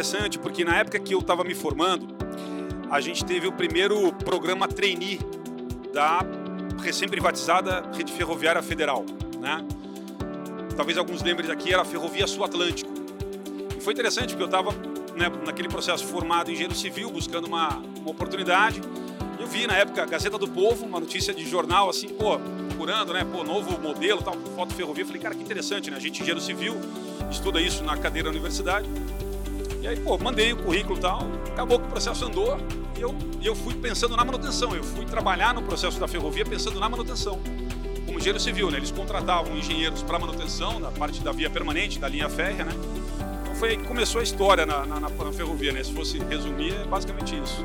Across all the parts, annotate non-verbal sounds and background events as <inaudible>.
interessante porque na época que eu estava me formando, a gente teve o primeiro programa trainee da recém-privatizada Rede Ferroviária Federal. Né? Talvez alguns lembrem aqui, era a Ferrovia Sul Atlântico. E foi interessante porque eu estava né, naquele processo formado em engenheiro civil, buscando uma, uma oportunidade. Eu vi na época a Gazeta do Povo, uma notícia de jornal assim, pô, procurando, né, pô, novo modelo, tal, foto ferrovia. Falei, cara, que interessante, né? A gente engenheiro civil, estuda isso na cadeira da universidade. E aí, pô, mandei o currículo e tal, acabou que o processo andou e eu, e eu fui pensando na manutenção. Eu fui trabalhar no processo da ferrovia pensando na manutenção. Como engenheiro civil, né? Eles contratavam engenheiros para manutenção na parte da via permanente, da linha férrea, né? Então foi aí que começou a história na, na, na ferrovia, né? Se fosse resumir, é basicamente isso.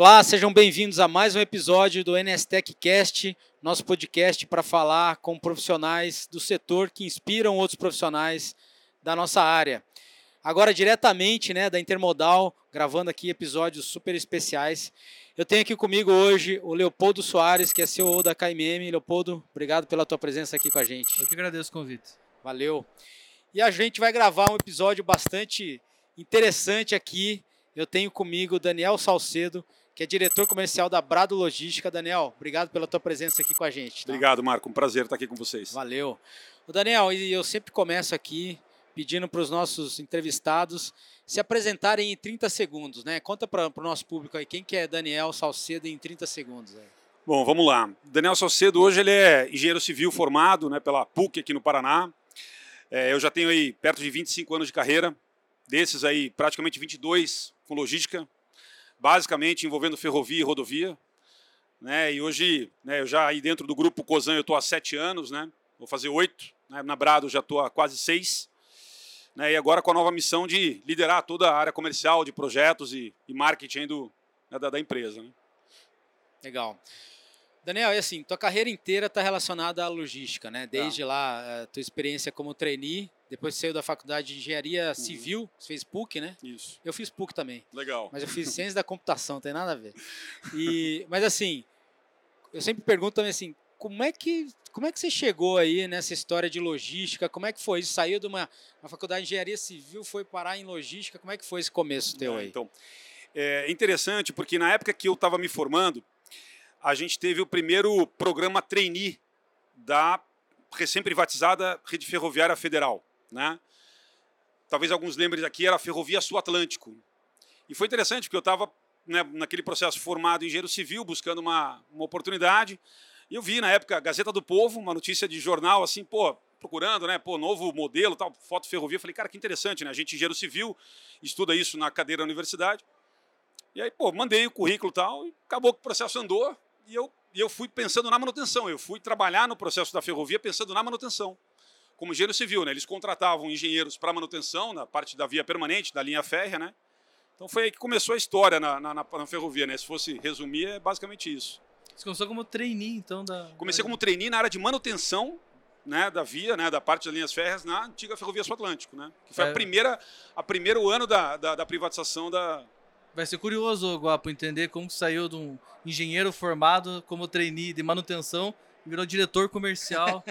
Olá, sejam bem-vindos a mais um episódio do NSTech Cast, nosso podcast para falar com profissionais do setor que inspiram outros profissionais da nossa área. Agora diretamente, né, da Intermodal, gravando aqui episódios super especiais. Eu tenho aqui comigo hoje o Leopoldo Soares, que é CEO da KMM. Leopoldo, obrigado pela tua presença aqui com a gente. Eu que agradeço o convite. Valeu. E a gente vai gravar um episódio bastante interessante aqui. Eu tenho comigo Daniel Salcedo, que é diretor comercial da Brado Logística. Daniel, obrigado pela tua presença aqui com a gente. Tá? Obrigado, Marco. Um prazer estar aqui com vocês. Valeu. O Daniel, e eu sempre começo aqui pedindo para os nossos entrevistados se apresentarem em 30 segundos, né? Conta para o nosso público aí quem que é Daniel Salcedo em 30 segundos. Aí. Bom, vamos lá. Daniel Salcedo hoje ele é engenheiro civil formado, né, pela PUC aqui no Paraná. É, eu já tenho aí perto de 25 anos de carreira, desses aí praticamente 22 com logística, basicamente envolvendo ferrovia e rodovia. Né? E hoje, né, eu já aí dentro do grupo Cosan eu estou há sete anos, né? vou fazer oito. Né? Na Brado já estou há quase seis. Né? E agora com a nova missão de liderar toda a área comercial de projetos e, e marketing do, né, da, da, empresa. Né? Legal. Daniel, e assim, tua carreira inteira está relacionada à logística, né? Desde tá. lá, a tua experiência como trainee, depois saiu da faculdade de engenharia uhum. civil, você fez PUC, né? Isso. Eu fiz PUC também. Legal. Mas eu fiz <laughs> ciência da computação, não tem nada a ver. E, mas assim, eu sempre pergunto também assim, como é que como é que você chegou aí nessa história de logística? Como é que foi? Saiu de uma, uma faculdade de engenharia civil, foi parar em logística? Como é que foi esse começo teu é, aí? Então, é interessante porque na época que eu estava me formando, a gente teve o primeiro programa trainee da recém-privatizada Rede Ferroviária Federal. Né? Talvez alguns lembrem aqui, era a Ferrovia Sul Atlântico. E foi interessante, porque eu estava né, naquele processo formado em engenheiro civil, buscando uma, uma oportunidade, e eu vi na época a Gazeta do Povo, uma notícia de jornal, assim, pô, procurando, né, pô, novo modelo, tal, foto ferrovia. Falei, cara, que interessante, né? A gente, engenheiro civil, estuda isso na cadeira da universidade. E aí, pô, mandei o currículo e tal, e acabou que o processo andou, e eu, e eu fui pensando na manutenção. Eu fui trabalhar no processo da ferrovia pensando na manutenção. Como engenheiro civil, né? Eles contratavam engenheiros para manutenção na parte da via permanente, da linha férrea, né? Então foi aí que começou a história na, na, na ferrovia, né? Se fosse resumir, é basicamente isso. Você começou como trainee, então, da... Comecei como trainee na área de manutenção né, da via, né, da parte das linhas férreas na antiga Ferrovia Sul Atlântico, né? Que foi é. a primeira, a primeiro ano da, da, da privatização da, Vai ser curioso, Guapo, entender como saiu de um engenheiro formado como trainee de manutenção e virou diretor comercial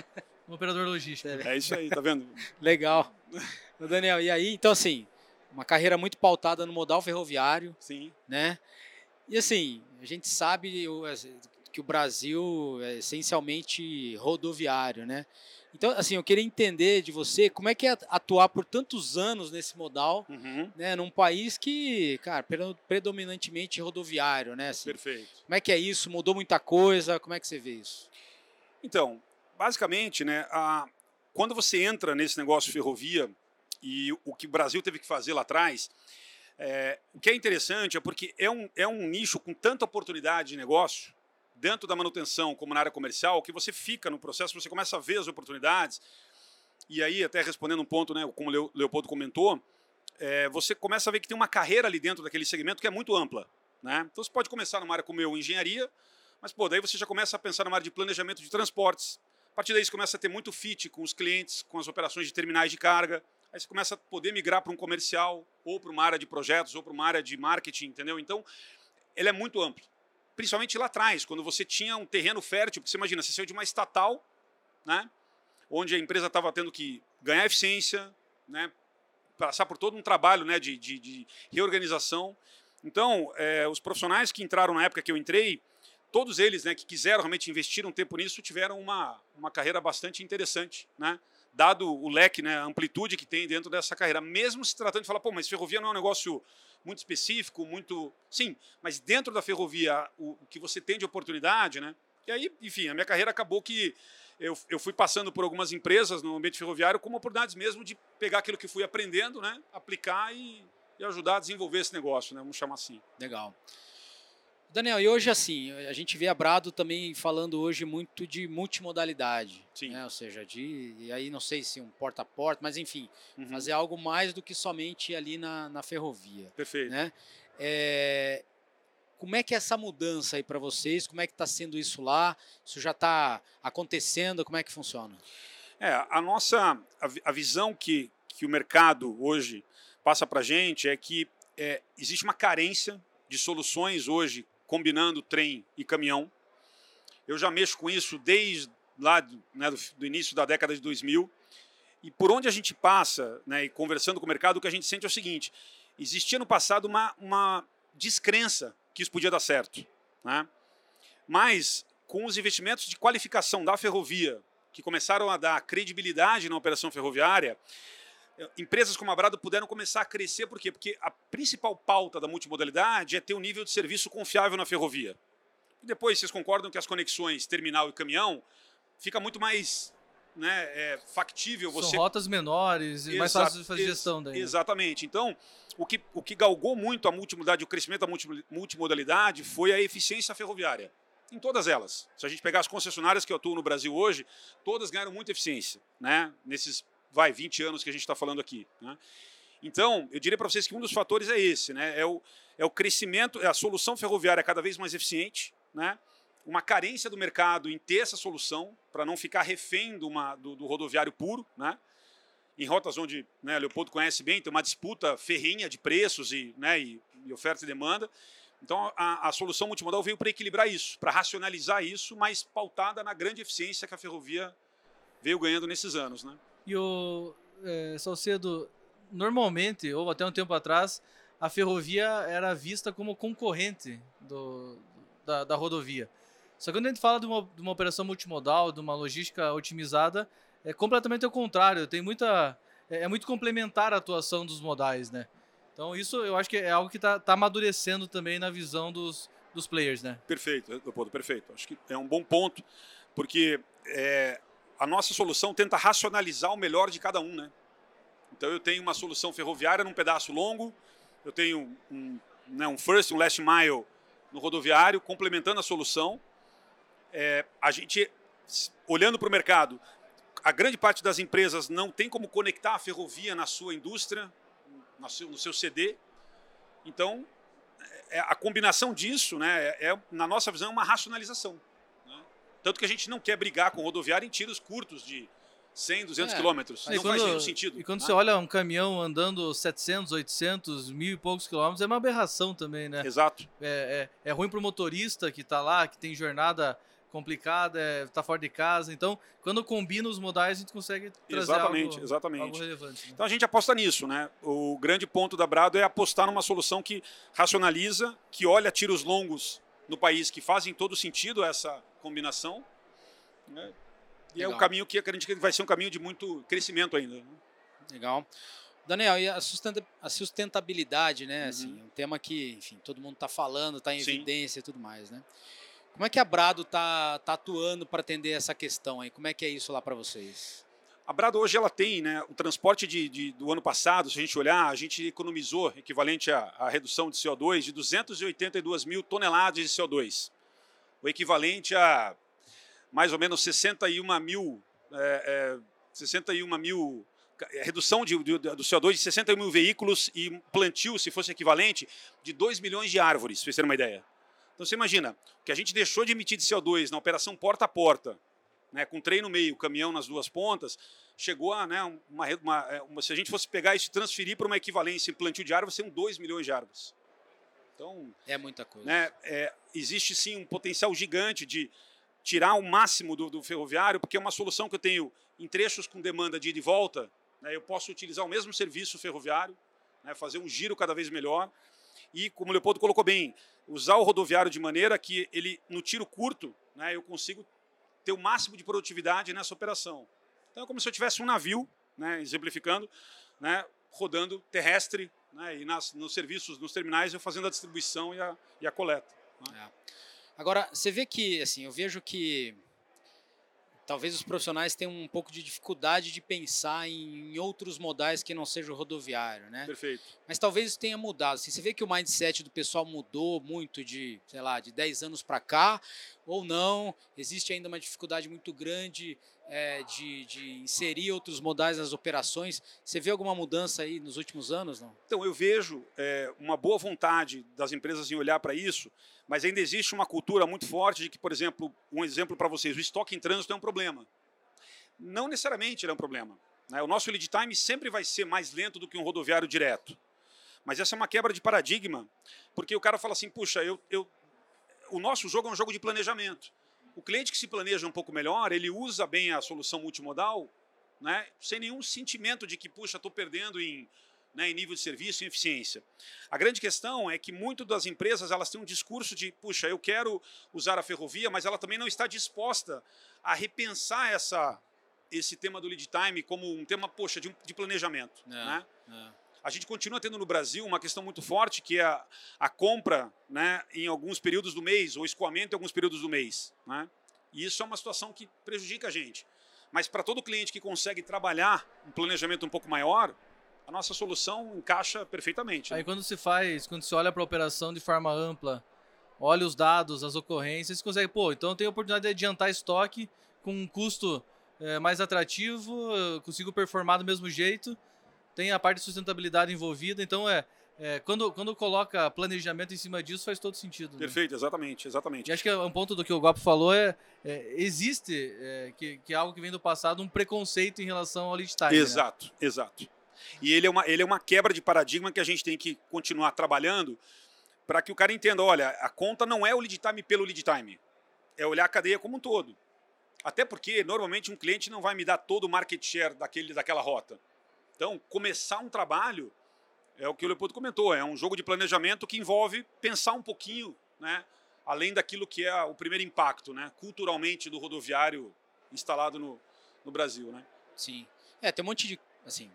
no <laughs> operador logístico. É isso aí, tá vendo? <laughs> Legal. Daniel, e aí, então assim, uma carreira muito pautada no modal ferroviário. Sim. Né? E assim, a gente sabe que o Brasil é essencialmente rodoviário, né? Então, assim, eu queria entender de você como é que é atuar por tantos anos nesse modal, uhum. né, num país que, cara, predominantemente rodoviário, né? Assim, Perfeito. Como é que é isso? Mudou muita coisa? Como é que você vê isso? Então, basicamente, né, a, quando você entra nesse negócio de ferrovia e o que o Brasil teve que fazer lá atrás, é, o que é interessante é porque é um, é um nicho com tanta oportunidade de negócio dentro da manutenção como na área comercial, que você fica no processo, você começa a ver as oportunidades. E aí, até respondendo um ponto, né, como o Leopoldo comentou, é, você começa a ver que tem uma carreira ali dentro daquele segmento que é muito ampla. Né? Então você pode começar numa área como eu, engenharia, mas pô, daí você já começa a pensar numa área de planejamento de transportes. A partir daí você começa a ter muito fit com os clientes, com as operações de terminais de carga. Aí você começa a poder migrar para um comercial, ou para uma área de projetos, ou para uma área de marketing, entendeu? Então, ele é muito amplo. Principalmente lá atrás, quando você tinha um terreno fértil, porque você imagina, você saiu de uma estatal, né, onde a empresa estava tendo que ganhar eficiência, né, passar por todo um trabalho né, de, de, de reorganização. Então, é, os profissionais que entraram na época que eu entrei, todos eles né, que quiseram realmente investir um tempo nisso, tiveram uma, uma carreira bastante interessante, né, dado o leque, né, a amplitude que tem dentro dessa carreira. Mesmo se tratando de falar, pô, mas ferrovia não é um negócio muito específico, muito. Sim, mas dentro da ferrovia, o, que você tem de oportunidade, né? E aí, enfim, a minha carreira acabou que eu, eu fui passando por algumas empresas no ambiente ferroviário como oportunidades mesmo de pegar aquilo que fui aprendendo, né? Aplicar e, e ajudar a desenvolver esse negócio, né? Vamos chamar assim. Legal. Daniel, e hoje assim, a gente vê a Brado também falando hoje muito de multimodalidade. Sim. Né? Ou seja, de. E aí não sei se um porta a porta, mas enfim, Uhum. fazer algo mais do que somente ali na, na ferrovia. Perfeito. Né? É, como é que é essa mudança aí para vocês? Como é que está sendo isso lá? Isso já está acontecendo? Como é que funciona? É, a nossa a, a visão que, que o mercado hoje passa para a gente é que é, existe uma carência de soluções hoje combinando trem e caminhão. Eu já mexo com isso desde lá né, do, do início da década de 2000 e por onde a gente passa, né, e conversando com o mercado, o que a gente sente é o seguinte: existia no passado uma, uma descrença que isso podia dar certo, né? Mas com os investimentos de qualificação da ferrovia que começaram a dar credibilidade na operação ferroviária, empresas como a Brado puderam começar a crescer, por quê? Porque a principal pauta da multimodalidade é ter um nível de serviço confiável na ferrovia. E depois vocês concordam que as conexões terminal e caminhão fica muito mais né, é, factível você São rotas menores e mais Exa- fácil de fazer gestão daí. né? Exatamente. Então, o que, o que galgou muito a multimodalidade, o crescimento da multi- multimodalidade foi a eficiência ferroviária. Em todas elas. Se a gente pegar as concessionárias que atuam no Brasil hoje, todas ganharam muita eficiência, né? Nesses, vai, 20 anos que a gente está falando aqui. Né? Então, eu diria para vocês que um dos fatores é esse, né? É o, é o crescimento, é a solução ferroviária cada vez mais eficiente, né? Uma carência do mercado em ter essa solução para não ficar refém do, uma, do, do rodoviário puro, né? Em rotas onde né, Leopoldo conhece bem, tem uma disputa ferrenha de preços e, né, e, e oferta e demanda. Então, a, a solução multimodal veio para equilibrar isso, para racionalizar isso, mas pautada na grande eficiência que a ferrovia veio ganhando nesses anos, né? E o é, Salcedo, normalmente, ou até um tempo atrás, a ferrovia era vista como concorrente do, da, da rodovia. Só que quando a gente fala de uma, de uma operação multimodal, de uma logística otimizada, é completamente ao contrário. Tem muita, é, é muito complementar a atuação dos modais, né? Então isso eu acho que é algo que está tá amadurecendo também na visão dos, dos players, né? Perfeito, Leopoldo, perfeito. Acho que é um bom ponto, porque é, a nossa solução tenta racionalizar o melhor de cada um, né? Então eu tenho uma solução ferroviária num pedaço longo, eu tenho um, né, um first, um last mile no rodoviário, complementando a solução. É, a gente, olhando para o mercado, a grande parte das empresas não tem como conectar a ferrovia na sua indústria, no seu, CD. Então, é, a combinação disso, né, é, é, na nossa visão, uma racionalização. Tanto que a gente não quer brigar com o rodoviário em tiros curtos de 100, 200 É, quilômetros. Não faz nenhum sentido. E quando né? você olha um caminhão andando 700, 800, mil e poucos quilômetros, é uma aberração também, né? Exato. É, é, é ruim pro motorista que tá lá, que tem jornada complicada, é, tá fora de casa. Então, quando combina os modais, a gente consegue trazer Exatamente, algo, exatamente. algo relevante. né? Então a gente aposta nisso, né? O grande ponto da Brado é apostar numa solução que racionaliza, que olha tiros longos no país que fazem todo sentido essa combinação. né? E é Legal. um caminho que acredito que vai ser um caminho de muito crescimento ainda. né? Legal. Daniel, e a, sustenta- a sustentabilidade, né? Uhum. Assim, um tema que, enfim, todo mundo está falando, está em Sim. evidência e tudo mais, né? Como é que a Brado está tá atuando para atender essa questão aí? Como é que é isso lá para vocês? A Brado hoje ela tem, né, o transporte de, de- do ano passado, se a gente olhar, a gente economizou equivalente à, à redução de CO2 de 282 mil toneladas de CO2, equivalente a mais ou menos 61 mil, é, é, 61 mil é, redução de, de- do CO2 de 61 mil veículos e plantio, se fosse equivalente, de 2 milhões de árvores, para vocês terem uma ideia. Então você imagina, o que a gente deixou de emitir de CO2 na operação porta a porta, né, com trem no meio, caminhão nas duas pontas, chegou a né, uma, uma- é, uma- se a gente fosse pegar isso e transferir para uma equivalência em plantio de árvores, seriam 2 milhões de árvores. Então, É muita coisa. né, é, existe sim um potencial gigante de tirar o máximo do, do ferroviário, porque é uma solução que eu tenho em trechos com demanda de ida e volta. né, eu posso utilizar o mesmo serviço ferroviário, né, fazer um giro cada vez melhor. E, como o Leopoldo colocou bem, usar o rodoviário de maneira que ele, no tiro curto, né, eu consigo ter o máximo de produtividade nessa operação. Então é como se eu tivesse um navio, né, exemplificando, né, rodando terrestre né, e nas, nos serviços, nos terminais, eu fazendo a distribuição e a, e a coleta. É. Agora, você vê que, assim, eu vejo que talvez os profissionais tenham um pouco de dificuldade de pensar em, outros modais que não seja o rodoviário, né? Perfeito. Mas talvez isso tenha mudado. Assim, você vê que o mindset do pessoal mudou muito de, sei lá, de 10 anos para cá, ou não? Existe ainda uma dificuldade muito grande é, de, de inserir outros modais nas operações. Você vê alguma mudança aí nos últimos anos, não? Então, eu vejo é, uma boa vontade das empresas em olhar para isso, mas ainda existe uma cultura muito forte de que, por exemplo, um exemplo para vocês, o estoque em trânsito é um problema. Não necessariamente ele é um problema. Né? O nosso lead time sempre vai ser mais lento do que um rodoviário direto. Mas essa é uma quebra de paradigma, porque o cara fala assim, puxa, eu, eu, o nosso jogo é um jogo de planejamento. O cliente que se planeja um pouco melhor, ele usa bem a solução multimodal, né, sem nenhum sentimento de que, puxa, estou perdendo em, né, em nível de serviço e eficiência. A grande questão é que muitas das empresas elas têm um discurso de, puxa, eu quero usar a ferrovia, mas ela também não está disposta a repensar essa, esse tema do lead time como um tema, poxa, de, de planejamento. É, Né? é. A gente continua tendo no Brasil uma questão muito forte que é a, a compra né, em alguns períodos do mês ou escoamento em alguns períodos do mês. Né? E isso é uma situação que prejudica a gente. Mas para todo cliente que consegue trabalhar um planejamento um pouco maior, a nossa solução encaixa perfeitamente. né? Aí quando se faz, quando se olha para a operação de forma ampla, olha os dados, as ocorrências, você consegue, pô, então eu tenho a oportunidade de adiantar estoque com um custo eh, mais atrativo, eu consigo performar do mesmo jeito, tem a parte de sustentabilidade envolvida, então é, é, quando, quando coloca planejamento em cima disso faz todo sentido. né? Perfeito, exatamente, exatamente. E acho que um ponto do que o Gopo falou é, é, existe, é, que, que é algo que vem do passado, um preconceito em relação ao lead time. né? Exato, exato. E ele é, uma, ele é uma quebra de paradigma que a gente tem que continuar trabalhando para que o cara entenda, olha, a conta não é o lead time pelo lead time, é olhar a cadeia como um todo. Até porque, normalmente, um cliente não vai me dar todo o market share daquele, daquela rota. Então, começar um trabalho, é o que o Leopoldo comentou, é um jogo de planejamento que envolve pensar um pouquinho, né, além daquilo que é o primeiro impacto, né, culturalmente, do rodoviário instalado no, no Brasil. Né? Sim. É, tem um monte de. Assim,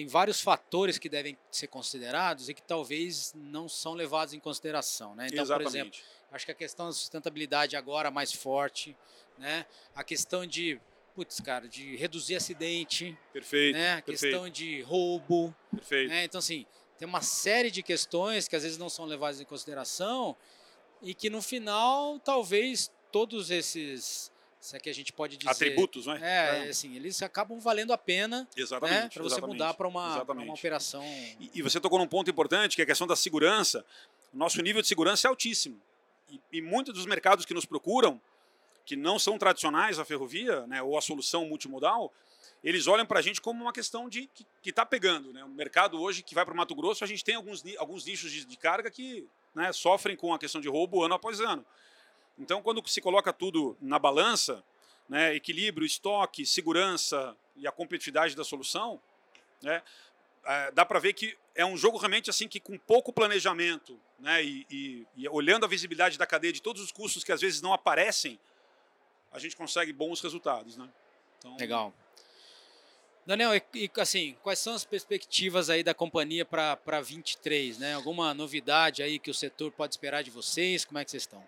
tem vários fatores que devem ser considerados e que talvez não são levados em consideração. Né? Então, por exemplo, Exatamente. acho que a questão da sustentabilidade agora é mais forte, né? A questão de, putz, cara, de reduzir acidente, Perfeito, né? A perfeito, questão de roubo, perfeito. né? Então, assim, tem uma série de questões que às vezes não são levadas em consideração e que no final, talvez todos esses, se é que a gente pode dizer, Atributos, né? é, assim, eles acabam valendo a pena, Exatamente. né, para você exatamente, mudar para uma, uma operação. E, e você tocou num ponto importante, que é a questão da segurança. O nosso nível de segurança é altíssimo. E, e muitos dos mercados que nos procuram, que não são tradicionais a ferrovia, né, ou a solução multimodal, eles olham para a gente como uma questão de que está pegando. Né? O mercado hoje que vai para o Mato Grosso, a gente tem alguns, alguns nichos de, de carga que né, sofrem com a questão de roubo ano após ano. Então, quando se coloca tudo na balança, né, equilíbrio, estoque, segurança e a competitividade da solução, né, é, dá para ver que é um jogo realmente assim que com pouco planejamento, né, e, e- e olhando a visibilidade da cadeia de todos os custos que às vezes não aparecem, a gente consegue bons resultados, né? Então, Legal. Daniel, e, e, assim, quais são as perspectivas aí da companhia para 23, né? Alguma novidade aí que o setor pode esperar de vocês? Como é que vocês estão?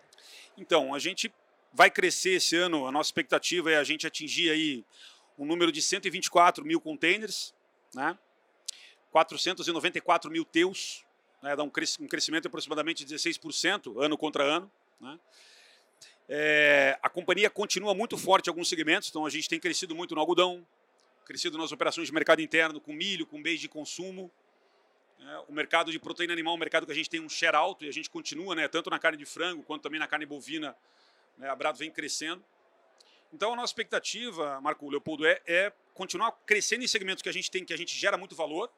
Então, a gente vai crescer esse ano, a nossa expectativa é a gente atingir aí um número de 124 mil containers, né? 494 mil teus, né? dá um cres- crescimento de aproximadamente 16% ano contra ano. Né? É, a companhia continua muito forte em alguns segmentos, então a gente tem crescido muito no algodão, crescido nas operações de mercado interno, com milho, com bens de consumo. Né? o mercado de proteína animal é um mercado que a gente tem um share alto e a gente continua, né, tanto na carne de frango quanto também na carne bovina, né, a Brado vem crescendo. Então a nossa expectativa, Marco Leopoldo, é, é continuar crescendo em segmentos que a gente tem, que a gente gera muito valor,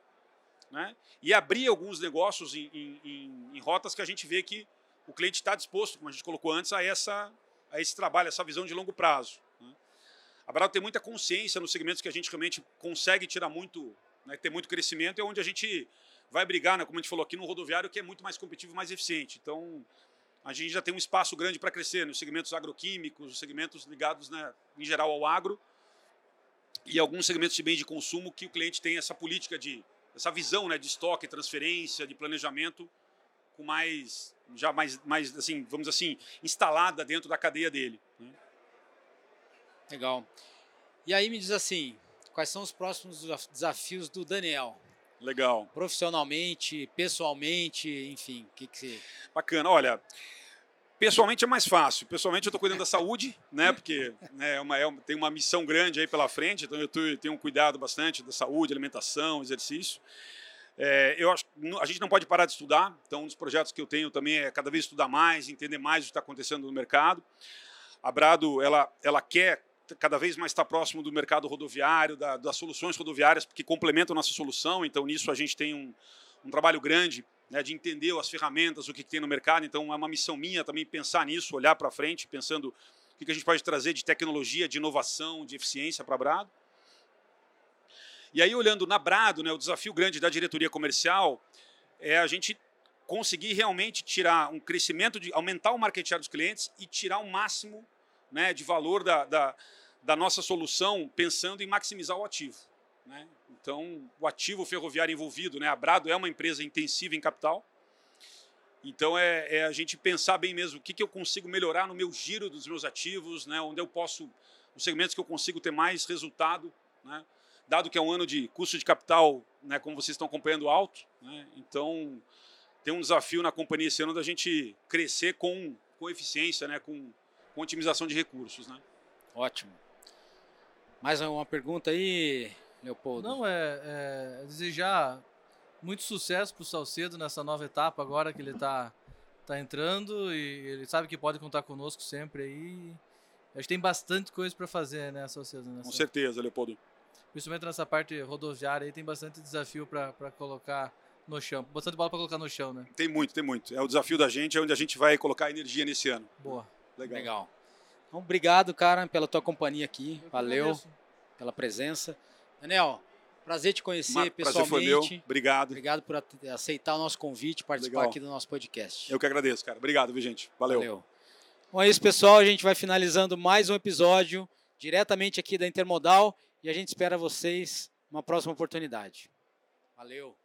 né? e abrir alguns negócios em, em, em rotas que a gente vê que o cliente está disposto, como a gente colocou antes, a, essa, a esse trabalho, essa visão de longo prazo. Né? A Brado tem muita consciência nos segmentos que a gente realmente consegue tirar muito, né, ter muito crescimento, é onde a gente vai brigar, né, como a gente falou aqui, no rodoviário, que é muito mais competitivo e mais eficiente. Então, a gente já tem um espaço grande para crescer nos segmentos agroquímicos, os segmentos ligados, né, em geral, ao agro, e alguns segmentos de bens de consumo que o cliente tem essa política de essa visão né, de estoque, transferência, de planejamento com mais já mais, mais assim vamos assim instalada dentro da cadeia dele. Né? Legal. E aí me diz assim, quais são os próximos desafios do Daniel? Legal. Profissionalmente, pessoalmente, enfim, o que que você... Bacana. Olha, Pessoalmente é mais fácil. Pessoalmente eu estou cuidando da saúde, né? Porque né, é uma, é uma, tem uma missão grande aí pela frente, então eu, tô, tenho um cuidado bastante da saúde, alimentação, exercício. É, eu acho a gente não pode parar de estudar, então um dos projetos que eu tenho também é cada vez estudar mais, entender mais o que está acontecendo no mercado. A Brado ela, ela quer cada vez mais estar próximo do mercado rodoviário, da, das soluções rodoviárias que complementam a nossa solução. Então nisso a gente tem um, um trabalho grande né, de entender as ferramentas, o que, que, tem no mercado. Então, é uma missão minha também pensar nisso, olhar para frente, pensando o que, que, a gente pode trazer de tecnologia, de inovação, de eficiência para a Brado. E aí, olhando na Brado, né, o desafio grande da diretoria comercial é a gente conseguir realmente tirar um crescimento, de aumentar o market share dos clientes e tirar o máximo né, de valor da, da, da nossa solução, pensando em maximizar o ativo. Né? Então, o ativo ferroviário envolvido, né? a Brado é uma empresa intensiva em capital. Então, é, é a gente pensar bem mesmo o que, que eu consigo melhorar no meu giro dos meus ativos, né? onde eu posso, os segmentos que eu consigo ter mais resultado, né? dado que é um ano de custo de capital, né? como vocês estão acompanhando, alto. Né? Então, tem um desafio na companhia esse ano da gente crescer com, com eficiência, né? com, com otimização de recursos. Né? Ótimo. Mais uma pergunta aí, Leopoldo? Não, é, é desejar muito sucesso para o Salcedo nessa nova etapa agora que ele está tá entrando e ele sabe que pode contar conosco sempre aí. A gente tem bastante coisa para fazer, né, Salcedo? Nessa... Com certeza, Leopoldo. Principalmente nessa parte rodoviária aí tem bastante desafio para colocar no chão. Bastante bola para colocar no chão, né? Tem muito, tem muito. É o desafio da gente, é onde a gente vai colocar energia nesse ano. Boa. Legal. Legal. Então, obrigado, cara, pela tua companhia aqui. Valeu agradeço. pela presença. Daniel, prazer te conhecer Marco, pessoalmente. Prazer foi meu. Obrigado. Obrigado por aceitar o nosso convite, participar Legal. aqui do nosso podcast. Eu que agradeço, cara. Obrigado, viu, gente? Valeu. Valeu. Bom, é isso, pessoal. A gente vai finalizando mais um episódio diretamente aqui da Intermodal e a gente espera vocês numa próxima oportunidade. Valeu.